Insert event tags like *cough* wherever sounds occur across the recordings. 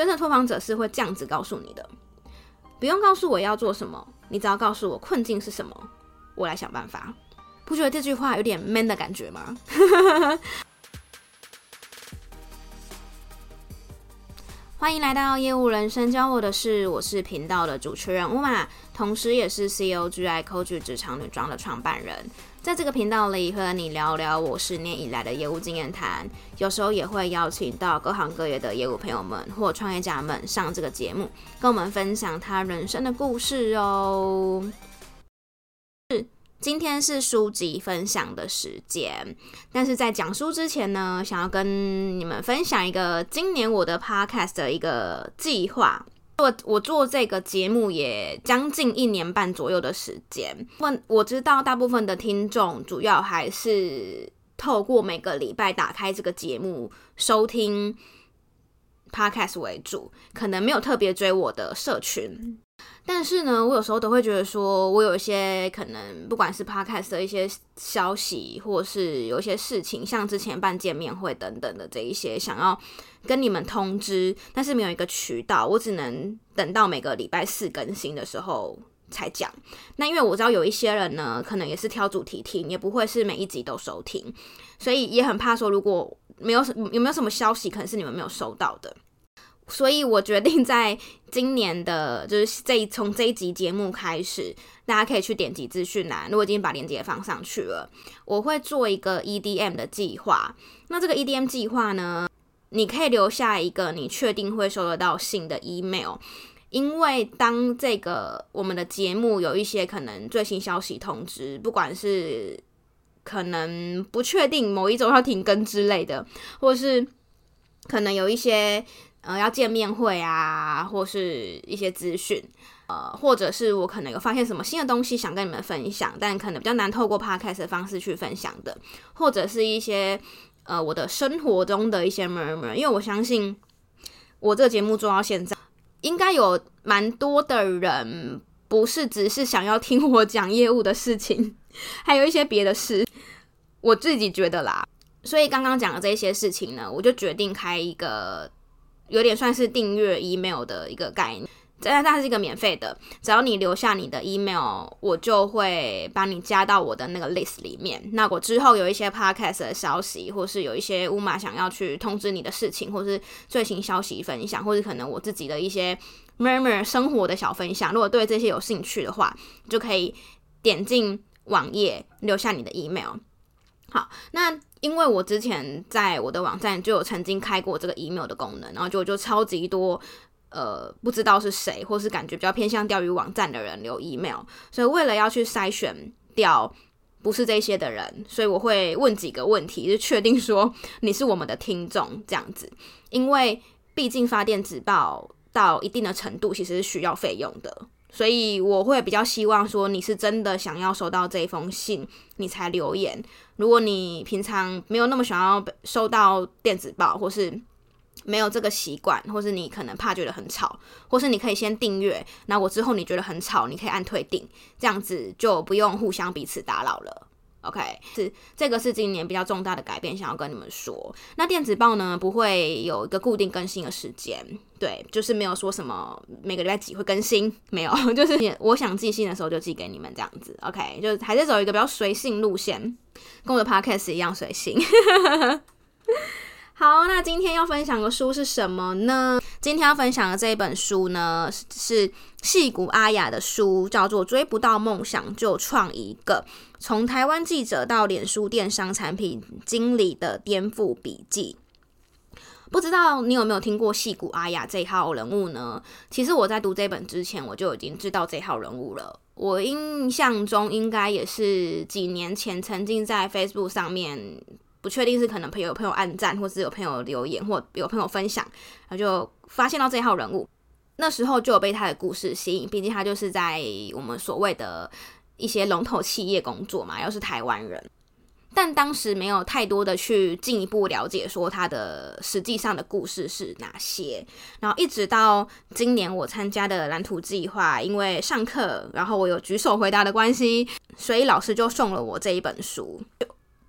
真正拓荒者是会这样子告诉你的，不用告诉我要做什么，你只要告诉我困境是什么，我来想办法。不觉得这句话有点 man 的感觉吗？*laughs* 欢迎来到业务人生教我的事，我是频道的主持人 Uma，同时也是 COGI Coach 职场女装的创办人。在这个频道里，和你聊聊我十年以来的业务经验谈，有时候也会邀请到各行各业的业务朋友们或创业家们上这个节目，跟我们分享他人生的故事哦。今天是书籍分享的时间，但是在讲书之前呢，想要跟你们分享一个今年我的 podcast 的一个计划。我我做这个节目也将近一年半左右的时间。问我知道大部分的听众主要还是透过每个礼拜打开这个节目收听 podcast 为主，可能没有特别追我的社群。但是呢，我有时候都会觉得说，我有一些可能，不管是 podcast 的一些消息，或是有一些事情，像之前办见面会等等的这一些，想要跟你们通知，但是没有一个渠道，我只能等到每个礼拜四更新的时候才讲。那因为我知道有一些人呢，可能也是挑主题听，也不会是每一集都收听，所以也很怕说，如果没有什有没有什么消息，可能是你们没有收到的。所以我决定在今年的，就是这从这一集节目开始，大家可以去点击资讯栏，如果已经把链接放上去了，我会做一个 EDM 的计划。那这个 EDM 计划呢，你可以留下一个你确定会收得到信的 email，因为当这个我们的节目有一些可能最新消息通知，不管是可能不确定某一周要停更之类的，或是可能有一些。呃，要见面会啊，或是一些资讯，呃，或者是我可能有发现什么新的东西想跟你们分享，但可能比较难透过 podcast 的方式去分享的，或者是一些呃我的生活中的一些 murmur，因为我相信我这个节目做到现在，应该有蛮多的人不是只是想要听我讲业务的事情，还有一些别的事，我自己觉得啦，所以刚刚讲的这些事情呢，我就决定开一个。有点算是订阅 email 的一个概念，但它是一个免费的，只要你留下你的 email，我就会把你加到我的那个 list 里面。那我之后有一些 podcast 的消息，或是有一些 Uma 想要去通知你的事情，或是最新消息分享，或是可能我自己的一些 murmur 生活的小分享，如果对这些有兴趣的话，就可以点进网页留下你的 email。好，那因为我之前在我的网站就有曾经开过这个 email 的功能，然后就就超级多，呃，不知道是谁，或是感觉比较偏向钓鱼网站的人留 email，所以为了要去筛选掉不是这些的人，所以我会问几个问题，就确定说你是我们的听众这样子，因为毕竟发电子报到一定的程度其实是需要费用的。所以我会比较希望说，你是真的想要收到这封信，你才留言。如果你平常没有那么想要收到电子报，或是没有这个习惯，或是你可能怕觉得很吵，或是你可以先订阅，那我之后你觉得很吵，你可以按退订，这样子就不用互相彼此打扰了。OK，是这个是今年比较重大的改变，想要跟你们说。那电子报呢，不会有一个固定更新的时间，对，就是没有说什么每个礼拜几会更新，没有，*laughs* 就是我想寄信的时候就寄给你们这样子。OK，就是还是走一个比较随性路线，跟我的 Podcast 一样随性。*laughs* 好，那今天要分享的书是什么呢？今天要分享的这一本书呢，是戏谷阿雅的书，叫做《追不到梦想就创一个》，从台湾记者到脸书电商产品经理的颠覆笔记。不知道你有没有听过戏谷阿雅这一号人物呢？其实我在读这本之前，我就已经知道这号人物了。我印象中应该也是几年前曾经在 Facebook 上面。不确定是可能朋友有朋友按赞，或是有朋友留言，或有朋友分享，然后就发现到这一号人物。那时候就有被他的故事吸引，毕竟他就是在我们所谓的一些龙头企业工作嘛，又是台湾人。但当时没有太多的去进一步了解，说他的实际上的故事是哪些。然后一直到今年我参加的蓝图计划，因为上课，然后我有举手回答的关系，所以老师就送了我这一本书。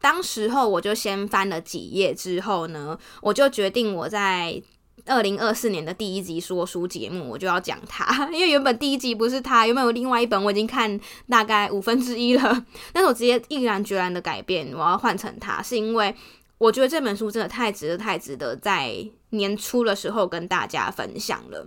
当时候我就先翻了几页，之后呢，我就决定我在二零二四年的第一集说书节目，我就要讲他，*laughs* 因为原本第一集不是他，原本有另外一本我已经看大概五分之一了，*laughs* 但是我直接毅然决然的改变，我要换成他，是因为我觉得这本书真的太值得，太值得在年初的时候跟大家分享了。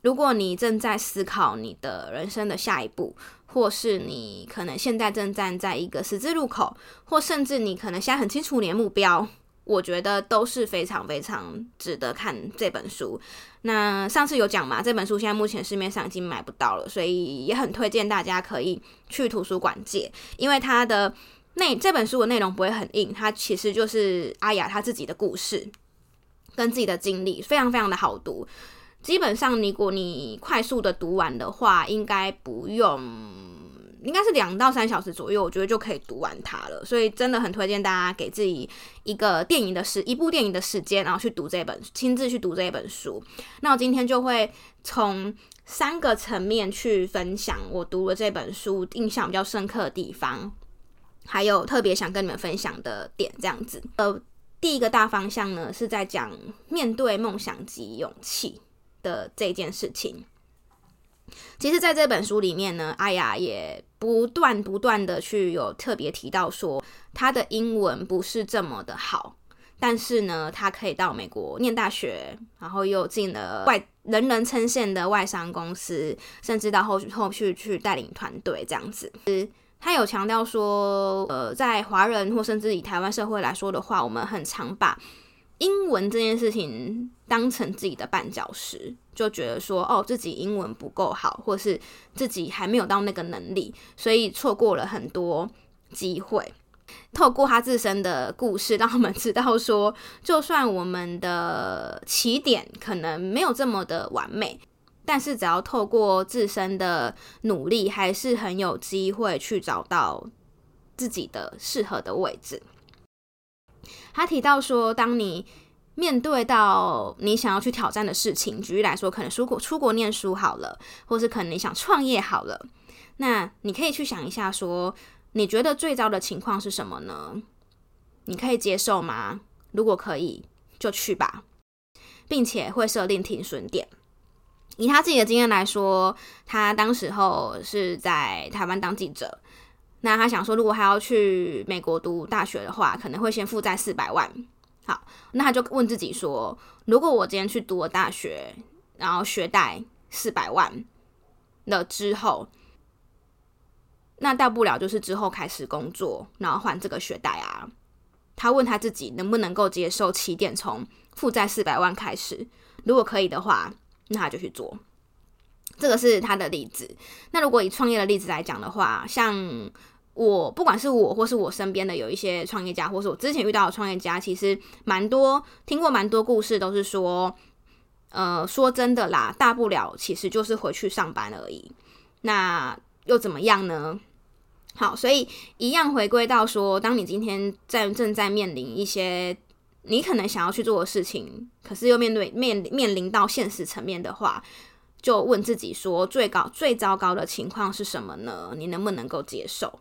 如果你正在思考你的人生的下一步，或是你可能现在正站在一个十字路口，或甚至你可能现在很清楚你的目标。我觉得都是非常非常值得看这本书。那上次有讲嘛，这本书现在目前市面上已经买不到了，所以也很推荐大家可以去图书馆借，因为它的内这本书的内容不会很硬，它其实就是阿雅她自己的故事跟自己的经历，非常非常的好读。基本上，如果你快速的读完的话，应该不用。应该是两到三小时左右，我觉得就可以读完它了。所以真的很推荐大家给自己一个电影的时，一部电影的时间，然后去读这本，亲自去读这本书。那我今天就会从三个层面去分享我读了这本书印象比较深刻的地方，还有特别想跟你们分享的点，这样子。呃，第一个大方向呢，是在讲面对梦想及勇气的这件事情。其实，在这本书里面呢，阿雅也不断不断的去有特别提到说，他的英文不是这么的好，但是呢，他可以到美国念大学，然后又进了外人人称羡的外商公司，甚至到后续后续去带领团队这样子。他有强调说，呃，在华人或甚至以台湾社会来说的话，我们很常把英文这件事情当成自己的绊脚石，就觉得说哦，自己英文不够好，或是自己还没有到那个能力，所以错过了很多机会。透过他自身的故事，让我们知道说，就算我们的起点可能没有这么的完美，但是只要透过自身的努力，还是很有机会去找到自己的适合的位置。他提到说，当你面对到你想要去挑战的事情，举例来说，可能出国出国念书好了，或是可能你想创业好了，那你可以去想一下，说你觉得最糟的情况是什么呢？你可以接受吗？如果可以，就去吧，并且会设定停损点。以他自己的经验来说，他当时候是在台湾当记者。那他想说，如果还要去美国读大学的话，可能会先负债四百万。好，那他就问自己说，如果我今天去读了大学，然后学贷四百万了之后，那大不了就是之后开始工作，然后还这个学贷啊。他问他自己能不能够接受起点从负债四百万开始，如果可以的话，那他就去做。这个是他的例子。那如果以创业的例子来讲的话，像。我不管是我或是我身边的有一些创业家，或是我之前遇到的创业家，其实蛮多听过蛮多故事，都是说，呃，说真的啦，大不了其实就是回去上班而已，那又怎么样呢？好，所以一样回归到说，当你今天在正在面临一些你可能想要去做的事情，可是又面对面面临到现实层面的话，就问自己说，最高最糟糕的情况是什么呢？你能不能够接受？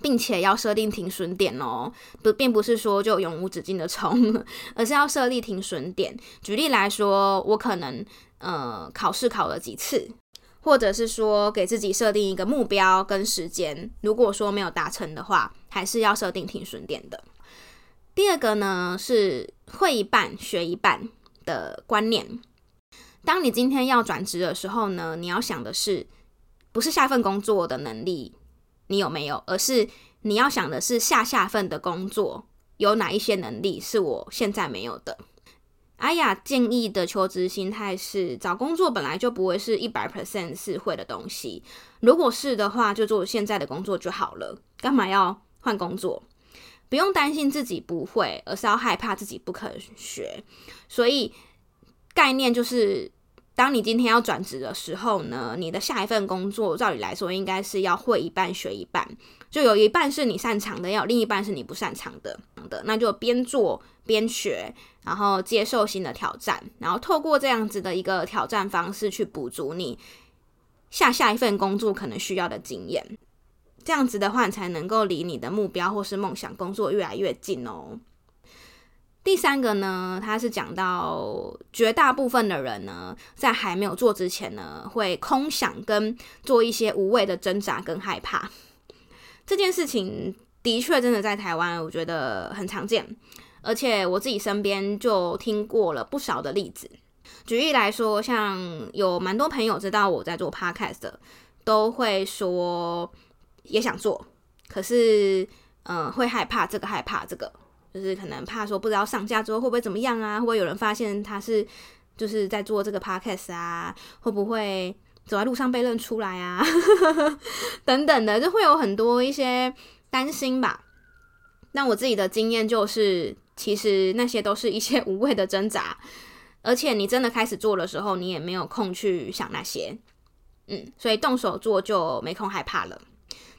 并且要设定停损点哦，不，并不是说就永无止境的冲，*laughs* 而是要设立停损点。举例来说，我可能呃考试考了几次，或者是说给自己设定一个目标跟时间，如果说没有达成的话，还是要设定停损点的。第二个呢是会一半学一半的观念。当你今天要转职的时候呢，你要想的是，不是下份工作的能力。你有没有？而是你要想的是下下份的工作有哪一些能力是我现在没有的。阿雅建议的求职心态是：找工作本来就不会是一百 percent 是会的东西。如果是的话，就做现在的工作就好了。干嘛要换工作？不用担心自己不会，而是要害怕自己不肯学。所以概念就是。当你今天要转职的时候呢，你的下一份工作照理来说应该是要会一半学一半，就有一半是你擅长的，要另一半是你不擅长的的，那就边做边学，然后接受新的挑战，然后透过这样子的一个挑战方式去补足你下下一份工作可能需要的经验，这样子的话，你才能够离你的目标或是梦想工作越来越近哦。第三个呢，他是讲到绝大部分的人呢，在还没有做之前呢，会空想跟做一些无谓的挣扎跟害怕。这件事情的确真的在台湾，我觉得很常见，而且我自己身边就听过了不少的例子。举例来说，像有蛮多朋友知道我在做 podcast 的，都会说也想做，可是嗯、会害怕这个害怕这个。就是可能怕说不知道上架之后会不会怎么样啊？会不会有人发现他是就是在做这个 podcast 啊？会不会走在路上被认出来啊？*laughs* 等等的，就会有很多一些担心吧。那我自己的经验就是，其实那些都是一些 *laughs* 无谓的挣扎，而且你真的开始做的时候，你也没有空去想那些。嗯，所以动手做就没空害怕了。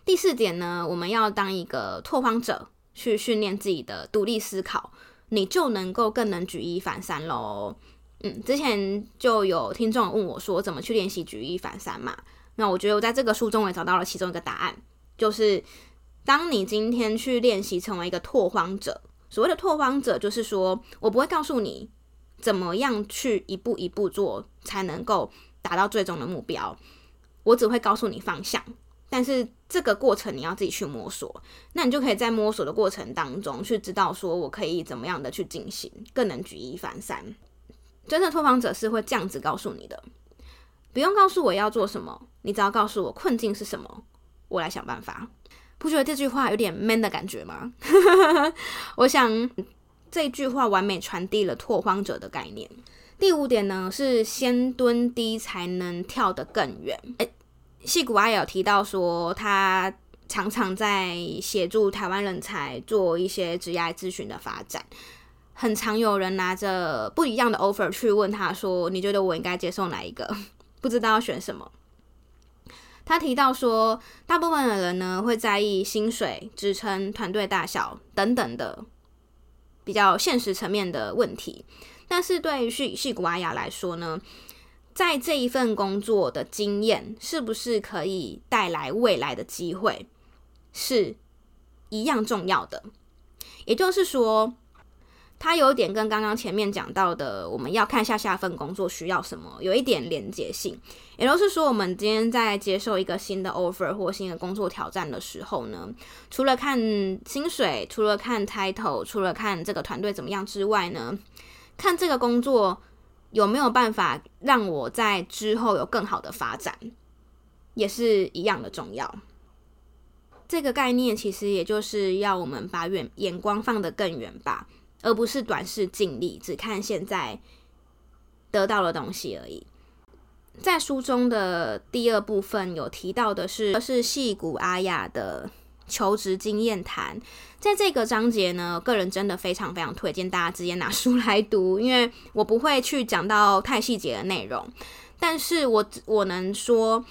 第四点呢，我们要当一个拓荒者。去训练自己的独立思考，你就能够更能举一反三喽。嗯，之前就有听众问我说，怎么去练习举一反三嘛？那我觉得我在这个书中也找到了其中一个答案，就是当你今天去练习成为一个拓荒者，所谓的拓荒者，就是说我不会告诉你怎么样去一步一步做才能够达到最终的目标，我只会告诉你方向。但是这个过程你要自己去摸索，那你就可以在摸索的过程当中去知道说我可以怎么样的去进行，更能举一反三。真正拓荒者是会这样子告诉你的，不用告诉我要做什么，你只要告诉我困境是什么，我来想办法。不觉得这句话有点 man 的感觉吗？*laughs* 我想这句话完美传递了拓荒者的概念。第五点呢，是先蹲低才能跳得更远。欸矽谷阿雅有提到说，他常常在协助台湾人才做一些职业咨询的发展，很常有人拿着不一样的 offer 去问他说：“你觉得我应该接受哪一个？*laughs* 不知道要选什么。”他提到说，大部分的人呢会在意薪水、职称、团队大小等等的比较现实层面的问题，但是对于矽矽谷阿雅来说呢，在这一份工作的经验是不是可以带来未来的机会，是一样重要的。也就是说，它有点跟刚刚前面讲到的，我们要看下下份工作需要什么，有一点连结性。也就是说，我们今天在接受一个新的 offer 或新的工作挑战的时候呢，除了看薪水，除了看 title，除了看这个团队怎么样之外呢，看这个工作。有没有办法让我在之后有更好的发展，也是一样的重要。这个概念其实也就是要我们把远眼光放得更远吧，而不是短视近利，只看现在得到的东西而已。在书中的第二部分有提到的是，是细谷阿雅的。求职经验谈，在这个章节呢，个人真的非常非常推荐大家直接拿书来读，因为我不会去讲到太细节的内容，但是我我能说，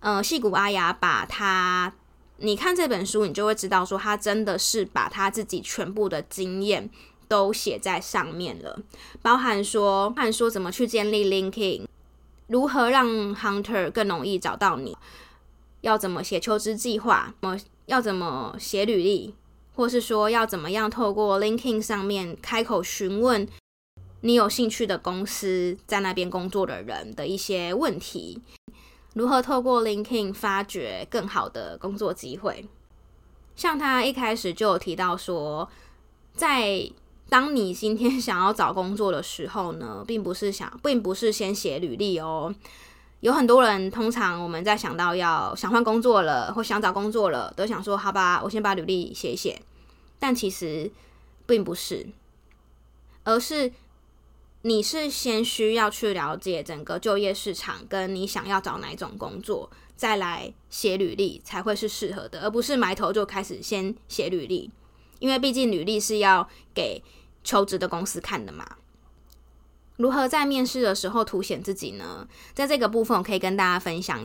呃，矽谷阿雅把他，你看这本书，你就会知道说，他真的是把他自己全部的经验都写在上面了，包含说，包含说怎么去建立 linking，如何让 Hunter 更容易找到你，要怎么写求职计划，要怎么写履历，或是说要怎么样透过 LinkedIn 上面开口询问你有兴趣的公司在那边工作的人的一些问题，如何透过 LinkedIn 发掘更好的工作机会？像他一开始就有提到说，在当你今天想要找工作的时候呢，并不是想，并不是先写履历哦。有很多人，通常我们在想到要想换工作了，或想找工作了，都想说好吧，我先把履历写一写。但其实并不是，而是你是先需要去了解整个就业市场，跟你想要找哪种工作，再来写履历才会是适合的，而不是埋头就开始先写履历。因为毕竟履历是要给求职的公司看的嘛。如何在面试的时候凸显自己呢？在这个部分，我可以跟大家分享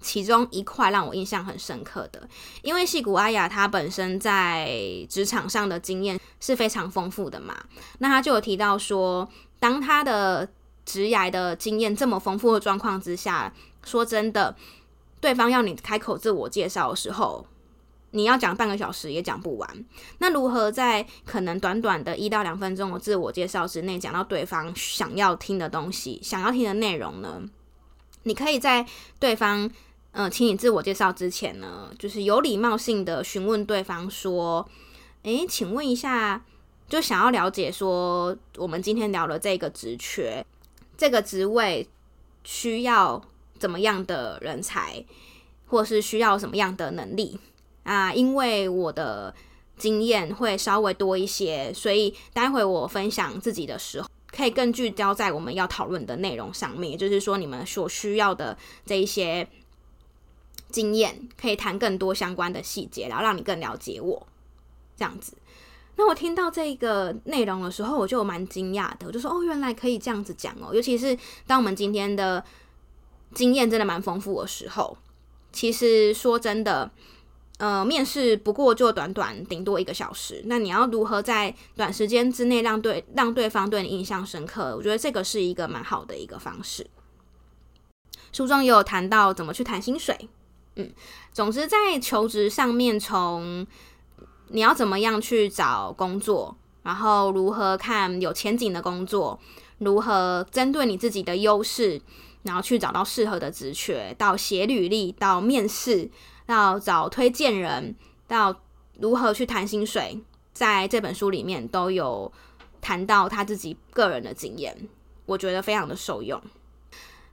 其中一块让我印象很深刻的。因为矽谷阿雅她本身在职场上的经验是非常丰富的嘛，那她就有提到说，当她的职涯的经验这么丰富的状况之下，说真的，对方要你开口自我介绍的时候，你要讲半个小时也讲不完。那如何在可能短短的一到两分钟的自我介绍之内，讲到对方想要听的东西、想要听的内容呢？你可以在对方呃，请你自我介绍之前呢，就是有礼貌性的询问对方说：“诶，请问一下，就想要了解说，我们今天聊的这个职缺，这个职位需要怎么样的人才，或是需要什么样的能力啊？因为我的经验会稍微多一些，所以待会我分享自己的时候。”可以更聚焦在我们要讨论的内容上面，也就是说，你们所需要的这一些经验，可以谈更多相关的细节，然后让你更了解我这样子。那我听到这个内容的时候，我就蛮惊讶的，我就说：“哦，原来可以这样子讲哦。”尤其是当我们今天的经验真的蛮丰富的时候，其实说真的。呃，面试不过就短短顶多一个小时，那你要如何在短时间之内让对让对方对你印象深刻？我觉得这个是一个蛮好的一个方式。书中也有谈到怎么去谈薪水，嗯，总之在求职上面，从你要怎么样去找工作，然后如何看有前景的工作，如何针对你自己的优势，然后去找到适合的职缺，到写履历，到面试。到找推荐人，到如何去谈薪水，在这本书里面都有谈到他自己个人的经验，我觉得非常的受用。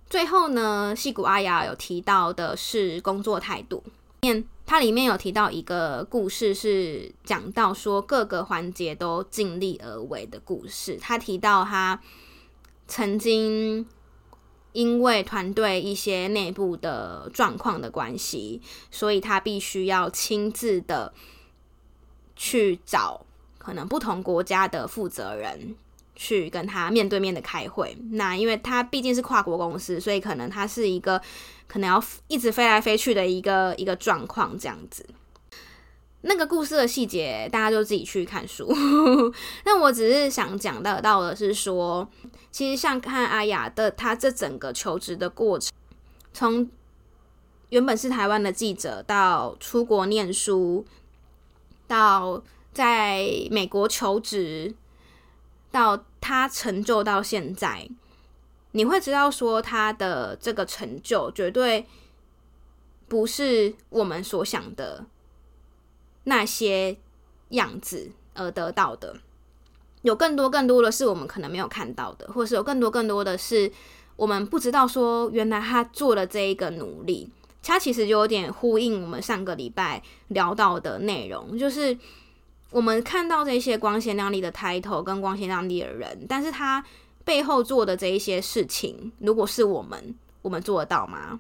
最后呢，矽谷阿雅有提到的是工作态度，面它里面有提到一个故事，是讲到说各个环节都尽力而为的故事。他提到他曾经。因为团队一些内部的状况的关系，所以他必须要亲自的去找可能不同国家的负责人，去跟他面对面的开会。那因为他毕竟是跨国公司，所以可能他是一个可能要一直飞来飞去的一个一个状况这样子。那个故事的细节，大家就自己去看书。*laughs* 那我只是想讲到到的是说，其实像看阿雅的他这整个求职的过程，从原本是台湾的记者，到出国念书，到在美国求职，到他成就到现在，你会知道说他的这个成就绝对不是我们所想的。那些样子而得到的，有更多更多的是我们可能没有看到的，或是有更多更多的是我们不知道。说原来他做了这一个努力，他其实就有点呼应我们上个礼拜聊到的内容，就是我们看到这些光鲜亮丽的 title 跟光鲜亮丽的人，但是他背后做的这一些事情，如果是我们，我们做得到吗？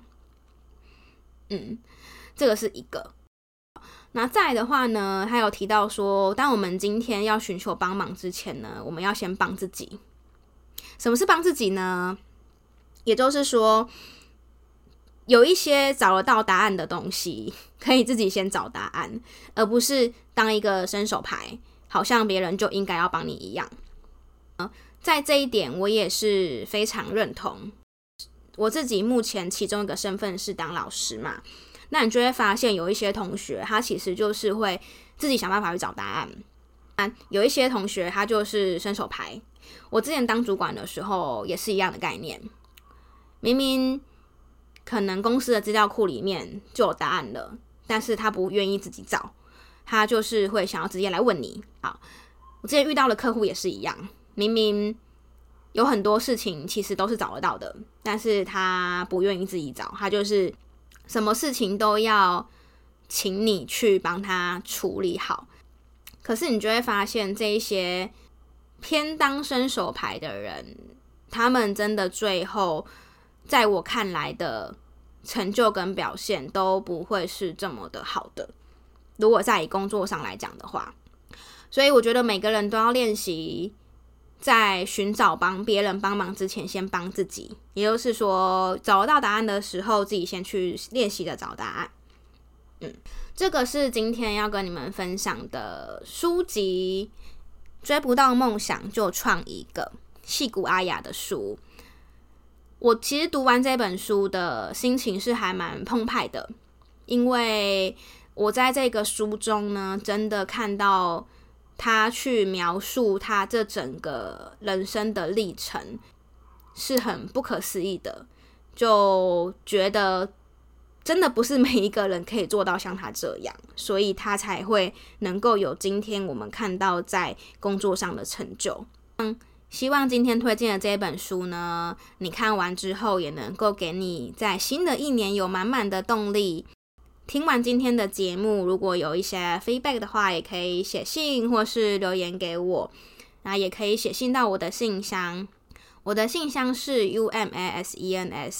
嗯，这个是一个。那再的话呢，还有提到说，当我们今天要寻求帮忙之前呢，我们要先帮自己。什么是帮自己呢？也就是说，有一些找得到答案的东西，可以自己先找答案，而不是当一个伸手牌，好像别人就应该要帮你一样。在这一点，我也是非常认同。我自己目前其中一个身份是当老师嘛。那你就会发现，有一些同学他其实就是会自己想办法去找答案啊。有一些同学他就是伸手牌。我之前当主管的时候也是一样的概念。明明可能公司的资料库里面就有答案了，但是他不愿意自己找，他就是会想要直接来问你。好，我之前遇到的客户也是一样，明明有很多事情其实都是找得到的，但是他不愿意自己找，他就是。什么事情都要请你去帮他处理好，可是你就会发现，这一些偏当伸手牌的人，他们真的最后在我看来的成就跟表现都不会是这么的好的。如果在以工作上来讲的话，所以我觉得每个人都要练习。在寻找帮别人帮忙之前，先帮自己，也就是说，找到答案的时候，自己先去练习的找答案。嗯，这个是今天要跟你们分享的书籍，追不到梦想就创一个，矽谷阿雅的书。我其实读完这本书的心情是还蛮澎湃的，因为我在这个书中呢，真的看到他去描述他这整个人生的历程，是很不可思议的，就觉得真的不是每一个人可以做到像他这样，所以他才会能够有今天我们看到在工作上的成就。嗯，希望今天推荐的这本书呢，你看完之后也能够给你在新的一年有满满的动力。听完今天的节目，如果有一些 feedback 的话，也可以写信或是留言给我，那也可以写信到我的信箱，我的信箱是 UMASENS，UMA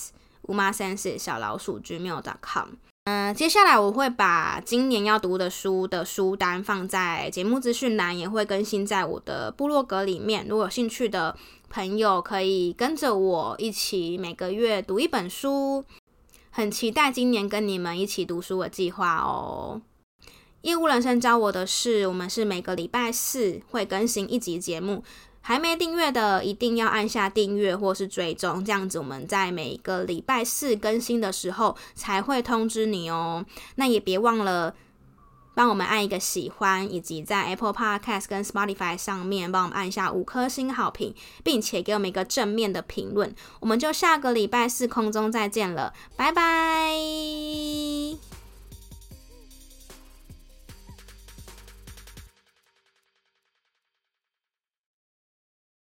SENSE，小老鼠 gmail.com。嗯、接下来我会把今年要读的书的书单放在节目资讯栏，也会更新在我的部落格里面。如果有兴趣的朋友，可以跟着我一起每个月读一本书。很期待今年跟你们一起读书的计划哦。业务人生教我的是，我们是每个礼拜四会更新一集节目，还没订阅的一定要按下订阅或是追踪，这样子我们在每个礼拜四更新的时候才会通知你哦。那也别忘了。帮我们按一个喜欢，以及在 Apple Podcast 跟 Spotify 上面帮我们按下五颗星好评，并且给我们一个正面的评论。我们就下个礼拜四空中再见了，拜拜。